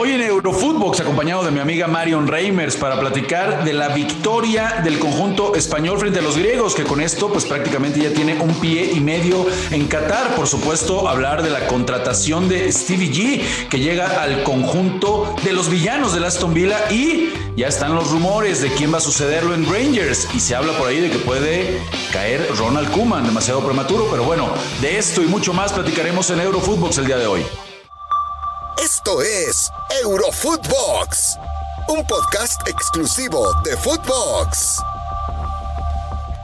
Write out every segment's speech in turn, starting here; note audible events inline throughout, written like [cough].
Hoy en Eurofootbox, acompañado de mi amiga Marion Reimers, para platicar de la victoria del conjunto español frente a los griegos, que con esto, pues prácticamente ya tiene un pie y medio en Qatar. Por supuesto, hablar de la contratación de Stevie G, que llega al conjunto de los villanos de Aston Villa y ya están los rumores de quién va a sucederlo en Rangers. Y se habla por ahí de que puede caer Ronald Kuman, demasiado prematuro, pero bueno, de esto y mucho más platicaremos en Eurofootbox el día de hoy. Esto es Eurofootbox, un podcast exclusivo de Footbox.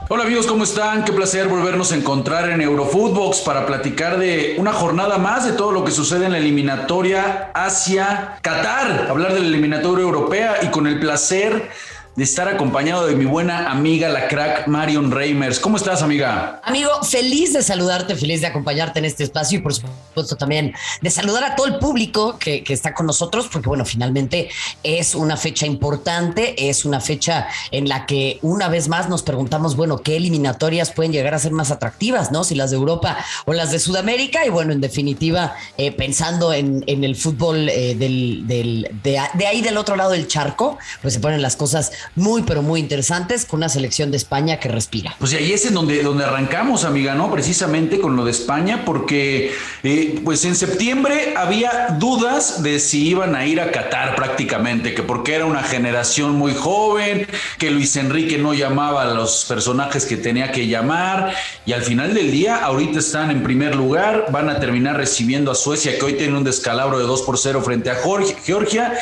Hola amigos, ¿cómo están? Qué placer volvernos a encontrar en Eurofootbox para platicar de una jornada más de todo lo que sucede en la eliminatoria hacia Qatar, hablar de la eliminatoria europea y con el placer de estar acompañado de mi buena amiga, la crack Marion Reimers. ¿Cómo estás, amiga? Amigo, feliz de saludarte, feliz de acompañarte en este espacio y por supuesto también de saludar a todo el público que, está con nosotros, porque bueno, finalmente es una fecha importante, es una fecha en la que una vez más nos preguntamos, bueno, ¿qué eliminatorias pueden llegar a ser más atractivas, no? Si las de Europa o las de Sudamérica y bueno, en definitiva, eh, pensando en, el fútbol eh, del, de, de ahí del otro lado del charco, pues se ponen las cosas muy, pero muy interesantes con una selección de España que respira. Pues y ahí es en donde, donde arrancamos, amiga, ¿no? Precisamente con lo de España, porque eh, pues en septiembre había dudas de si iban a ir a Qatar prácticamente, que porque era una generación muy joven, que Luis Enrique no llamaba a los personajes que tenía que llamar, y al final del día, ahorita están en primer lugar, van a terminar recibiendo a Suecia, que hoy tiene un descalabro de 2 por 0 frente a Georgia,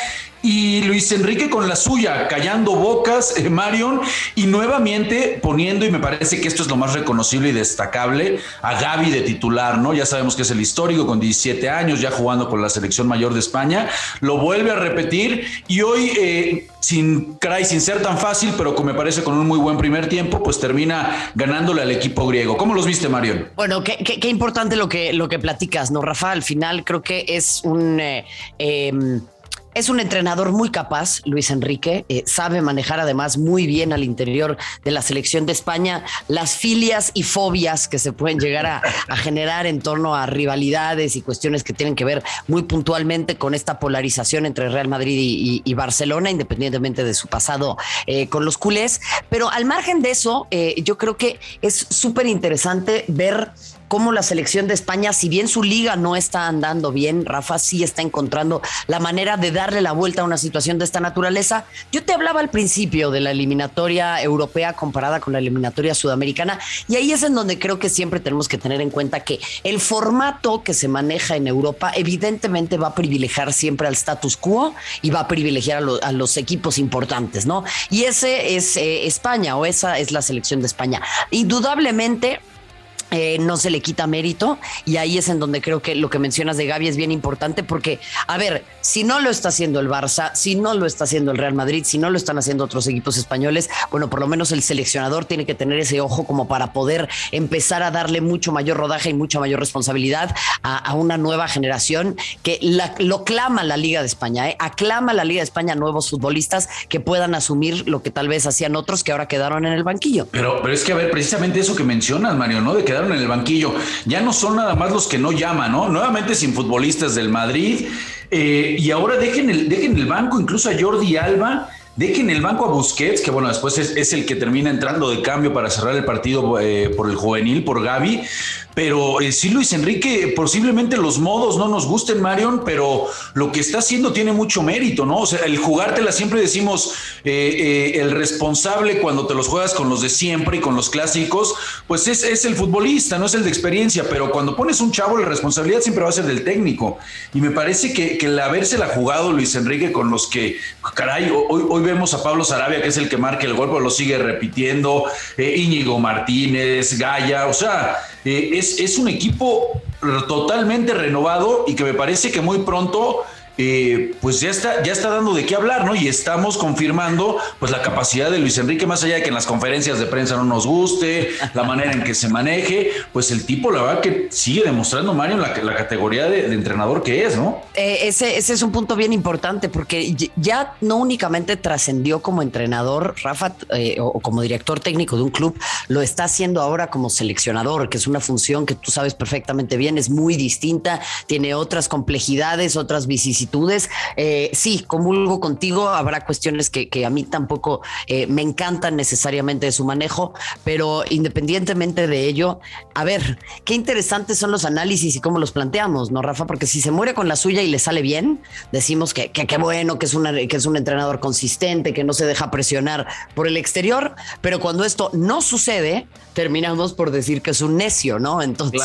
y Luis Enrique con la suya, callando bocas, eh, Marion, y nuevamente poniendo, y me parece que esto es lo más reconocible y destacable, a Gaby de titular, ¿no? Ya sabemos que es el histórico con 17 años, ya jugando con la selección mayor de España, lo vuelve a repetir y hoy, eh, sin, caray, sin ser tan fácil, pero como me parece con un muy buen primer tiempo, pues termina ganándole al equipo griego. ¿Cómo los viste, Marion? Bueno, qué, qué, importante lo que, lo que platicas, ¿no, Rafa? Al final creo que es un... Eh, em, es un entrenador muy capaz, Luis Enrique, eh, sabe manejar además muy bien al interior de la selección de España las filias y fobias que se pueden llegar a, generar en torno a rivalidades y cuestiones que tienen que ver muy puntualmente con esta polarización entre Real Madrid y, Barcelona, independientemente de su pasado eh, con los culés. Pero al margen de eso, eh, yo creo que es súper interesante ver cómo la selección de España, si bien su liga no está andando bien, Rafa sí está encontrando la manera de darle la vuelta a una situación de esta naturaleza. Yo te hablaba al principio de la eliminatoria europea comparada con la eliminatoria sudamericana y ahí es en donde creo que siempre tenemos que tener en cuenta que el formato que se maneja en Europa evidentemente va a privilegiar siempre al status quo y va a privilegiar a, los equipos importantes, ¿no? Y ese es eh, España o esa es la selección de España. Indudablemente eh, no se le quita mérito y ahí es en donde creo que lo que mencionas de Gaby es bien importante porque, a ver, si no lo está haciendo el Barça, si no lo está haciendo el Real Madrid, si no lo están haciendo otros equipos españoles, bueno, por lo menos el seleccionador tiene que tener ese ojo como para poder empezar a darle mucho mayor rodaje y mucha mayor responsabilidad a, una nueva generación que lo clama la Liga de España, ¿eh? aclama la Liga de España nuevos futbolistas que puedan asumir lo que tal vez hacían otros que ahora quedaron en el banquillo. Pero, pero es que, a ver, precisamente eso que mencionas, Mario, ¿no? De en el banquillo. Ya no son nada más los que no llaman, ¿no? Nuevamente sin futbolistas del Madrid. Eh, y ahora dejen el, dejen el banco incluso a Jordi Alba. Dejen el banco a Busquets, que bueno, después es, el que termina entrando de cambio para cerrar el partido eh, por el juvenil, por Gaby. Pero eh, sí, Luis Enrique, posiblemente los modos no nos gusten, Marion, pero lo que está haciendo tiene mucho mérito, ¿no? O sea, el jugártela siempre decimos, eh, eh, el responsable cuando te los juegas con los de siempre y con los clásicos, pues es, es, el futbolista, no es el de experiencia, pero cuando pones un chavo, la responsabilidad siempre va a ser del técnico. Y me parece que, que el habérsela jugado Luis Enrique con los que, caray, hoy, hoy vemos a Pablo Sarabia, que es el que marca el golpe, lo sigue repitiendo, Íñigo Martínez, Gaya, o sea, es, es un equipo totalmente renovado y que me parece que muy pronto eh, pues ya está, ya está dando de qué hablar, ¿no? Y estamos confirmando pues la capacidad de Luis Enrique, más allá de que en las conferencias de prensa no nos guste, la manera en que se maneje, pues el tipo, la verdad que sigue demostrando, Mario, la, la categoría de, entrenador que es, ¿no? Eh, ese, ese es un punto bien importante, porque ya no únicamente trascendió como entrenador, Rafa, eh, o, como director técnico de un club, lo está haciendo ahora como seleccionador, que es una función que tú sabes perfectamente bien, es muy distinta, tiene otras complejidades, otras vicisitudes vicisitudes. Eh, sí, comulgo contigo, habrá cuestiones que, a mí tampoco eh, me encantan necesariamente de su manejo, pero independientemente de ello, a ver, qué interesantes son los análisis y cómo los planteamos, ¿no, Rafa? Porque si se muere con la suya y le sale bien, decimos que qué bueno, que es, una, que es un entrenador consistente, que no se deja presionar por el exterior, pero cuando esto no sucede, terminamos por decir que es un necio, ¿no? Entonces,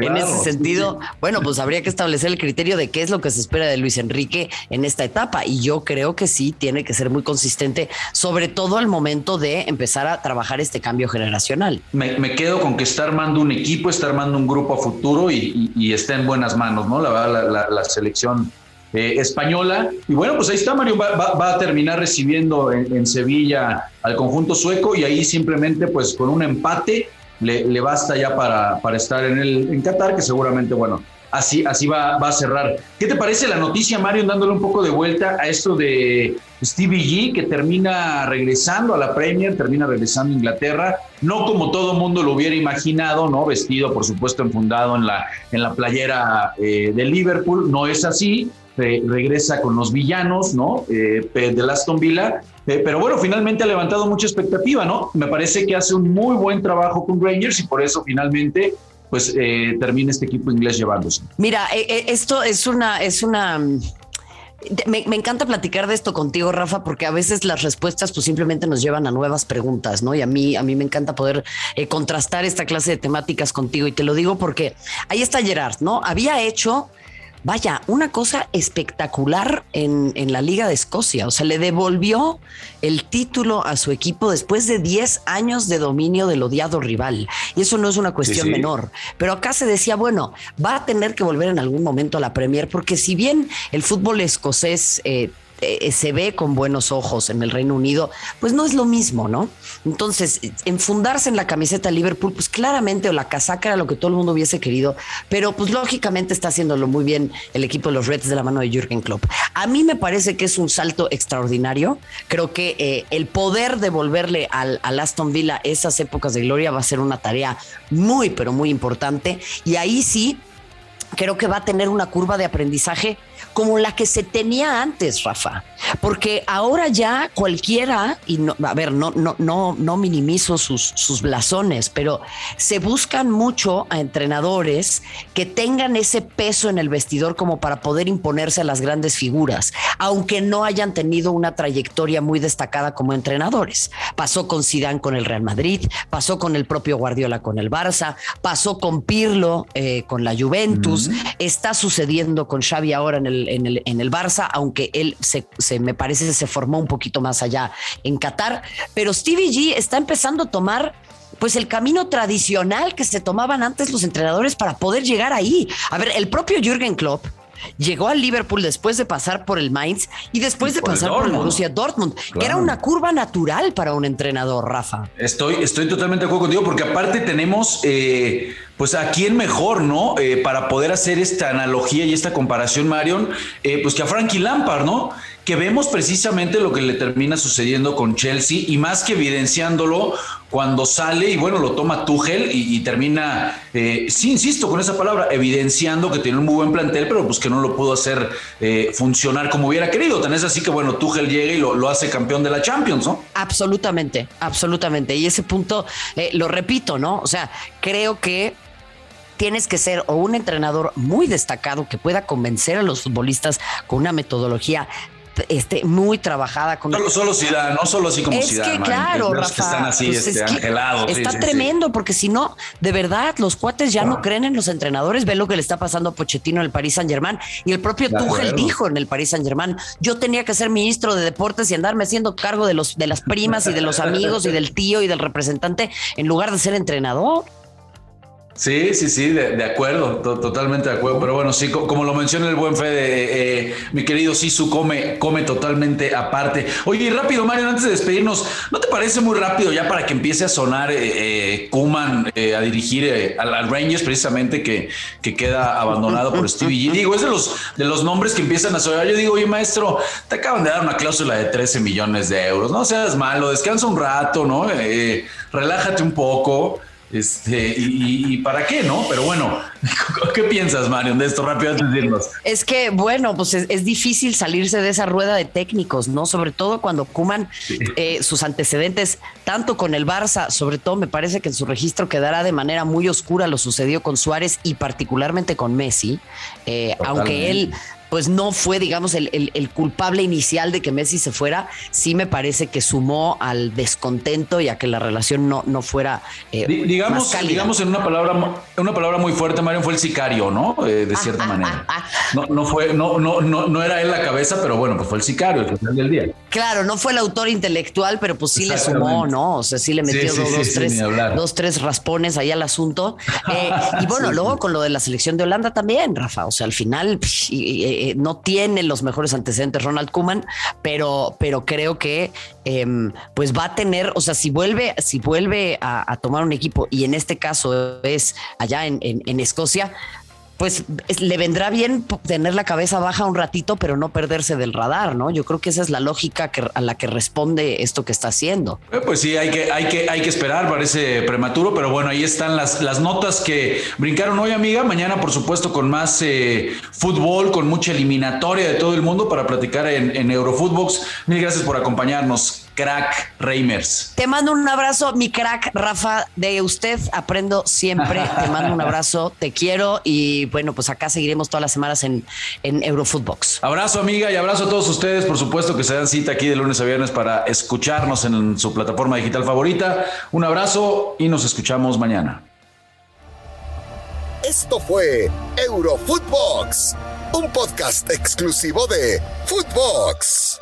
en ese sentido, bueno, pues habría que establecer el criterio de qué es lo que se espera de Luis Enrique en esta etapa. Y yo creo que sí tiene que ser muy consistente, sobre todo al momento de empezar a trabajar este cambio generacional. Me, quedo con que está armando un equipo, está armando un grupo a futuro y, está en buenas manos, ¿no? La verdad, la, selección eh, española. Y bueno, pues ahí está, Mario, va, a terminar recibiendo en, Sevilla al conjunto sueco y ahí simplemente pues con un empate le, basta ya para, estar en, el, en Qatar, que seguramente, bueno, así, así va, va, a cerrar. ¿Qué te parece la noticia, Mario, dándole un poco de vuelta a esto de Stevie G, que termina regresando a la Premier, termina regresando a Inglaterra, no como todo mundo lo hubiera imaginado, ¿no? Vestido, por supuesto, enfundado en la, en la playera eh, de Liverpool, no es así. regresa con los villanos, ¿no? Eh, de Aston Villa. Eh, pero bueno, finalmente ha levantado mucha expectativa, ¿no? Me parece que hace un muy buen trabajo con Rangers y por eso finalmente pues eh, termine este equipo inglés llevándose. Mira, eh, eh, esto es una, es una. Me, encanta platicar de esto contigo, Rafa, porque a veces las respuestas pues simplemente nos llevan a nuevas preguntas, ¿no? Y a mí, a mí me encanta poder contrastar esta clase de temáticas contigo. Y te lo digo porque ahí está Gerard, ¿no? Había hecho vaya, una cosa espectacular en, la Liga de Escocia. O sea, le devolvió el título a su equipo después de 10 años de dominio del odiado rival. Y eso no es una cuestión menor. Pero acá se decía, bueno, va a tener que volver en algún momento a la Premier, porque si bien el fútbol escocés eh, eh, se ve con buenos ojos en el Reino Unido, pues no es lo mismo, ¿no? Entonces, enfundarse en la camiseta Liverpool, pues claramente, o la casaca era lo que todo el mundo hubiese querido, pero pues lógicamente está haciéndolo muy bien el equipo de los Reds de la mano de Jürgen Klopp. A mí me parece que es un salto extraordinario. Creo que eh, el poder devolverle al Aston Villa esas épocas de gloria va a ser una tarea muy, pero muy importante. Y ahí sí, creo que va a tener una curva de aprendizaje como la que se tenía antes, Rafa, porque ahora ya cualquiera, y no, a ver, no, no, no, no minimizo sus, sus blasones, pero se buscan mucho a entrenadores que tengan ese peso en el vestidor como para poder imponerse a las grandes figuras, aunque no hayan tenido una trayectoria muy destacada como entrenadores. Pasó con Zidane con el Real Madrid, pasó con el propio Guardiola con el Barça, pasó con Pirlo eh, con la Juventus, está sucediendo con Xavi ahora en el en el, en el Barça, aunque él se, me parece se formó un poquito más allá en Qatar. Pero Stevie G está empezando a tomar pues el camino tradicional que se tomaban antes los entrenadores para poder llegar ahí. A ver, el propio Jürgen Klopp llegó al Liverpool después de pasar por el Mainz y después de pasar por el Borussia Dortmund, que era una curva natural para un entrenador, Rafa. Estoy, estoy totalmente de acuerdo contigo porque aparte tenemos eh, pues a quién mejor, ¿no? Eh, para poder hacer esta analogía y esta comparación, Marion, eh, pues que a Frankie Lampard, ¿no? Que vemos precisamente lo que le termina sucediendo con Chelsea y más que evidenciándolo cuando sale y bueno, lo toma Tuchel y, termina, eh, sí, insisto con esa palabra, evidenciando que tiene un muy buen plantel, pero pues que no lo pudo hacer funcionar como hubiera querido. Tan es así que bueno, Tuchel llega y lo, lo, hace campeón de la Champions, ¿no? Absolutamente, absolutamente. Y ese punto, lo repito, ¿no? O sea, creo que tienes que ser o un entrenador muy destacado que pueda convencer a los futbolistas con una metodología este, muy trabajada con solo, solo Zidane, no solo así como es que claro Rafa, que están así pues este, angelados está tremendo porque si no de verdad los cuates ya no creen en los entrenadores. Ve lo que le está pasando a Pochettino en el Paris Saint Germain y el propio Tuchel dijo en el Paris Saint Germain yo tenía que ser ministro de deportes y andarme haciendo cargo de los de las primas y de los amigos y del tío y del representante en lugar de ser entrenador Sí, sí, sí, de, acuerdo, totalmente de acuerdo. Pero bueno, sí, como lo menciona el buen Fede, eh, eh, mi querido Sisu come, come totalmente aparte. Oye, rápido, Mario, antes de despedirnos, ¿no te parece muy rápido ya para que empiece a sonar eh, Kuman a dirigir al, Rangers, precisamente que, que queda abandonado por Stevie G? Digo, es de los, de los nombres que empiezan a sonar. Yo digo, oye, maestro, te acaban de dar una cláusula de 13 millones de euros, no seas malo, descansa un rato, ¿no? relájate un poco Este, y, para qué, ¿no? Pero bueno, [laughs] ¿qué piensas, Mario, de esto rápido antes de irnos? Es que, bueno, pues es, difícil salirse de esa rueda de técnicos, ¿no? Sobre todo cuando Kuman eh, sus antecedentes, tanto con el Barça, sobre todo me parece que en su registro quedará de manera muy oscura lo sucedió con Suárez y particularmente con Messi, eh, aunque él pues no fue, digamos, el, culpable inicial de que Messi se fuera, sí me parece que sumó al descontento y a que la relación no, no fuera. Eh, digamos, digamos en una palabra, una palabra muy fuerte, Mario, fue el sicario, ¿no? Eh, de ah, cierta ah, manera. Ah, no, no fue, no, no, no, no era él la cabeza, pero bueno, pues fue el sicario al final del día. Claro, no fue el autor intelectual, pero pues sí le sumó, ¿no? O sea, sí le metió dos, tres, dos, tres raspones ahí al asunto. Eh, y [laughs] bueno, luego con lo de la selección de Holanda también, Rafa. O sea, al final. Eh, no tiene los mejores antecedentes Ronald Kuman, pero, pero creo que em, pues va a tener, o sea, si vuelve, si vuelve a, tomar un equipo y en este caso es allá en, en Escocia, pues le vendrá bien tener la cabeza baja un ratito, pero no perderse del radar, ¿no? Yo creo que esa es la lógica a la que responde esto que está haciendo. Eh, pues sí, hay que, hay que, hay que esperar, parece prematuro, pero bueno, ahí están las, las notas que brincaron hoy, amiga. Mañana, por supuesto, con más eh, fútbol, con mucha eliminatoria de todo el mundo para platicar en, en Eurofootbox. Mil gracias por acompañarnos crack Reimers. Te mando un abrazo, mi crack Rafa, de usted aprendo siempre. [laughs] Te mando un abrazo, te quiero y bueno, pues acá seguiremos todas las semanas en, en Eurofootbox. Abrazo, amiga, y abrazo a todos ustedes. Por supuesto que se dan cita aquí de lunes a viernes para escucharnos en su plataforma digital favorita. Un abrazo y nos escuchamos mañana. Esto fue Eurofootbox, un podcast exclusivo de Footbox.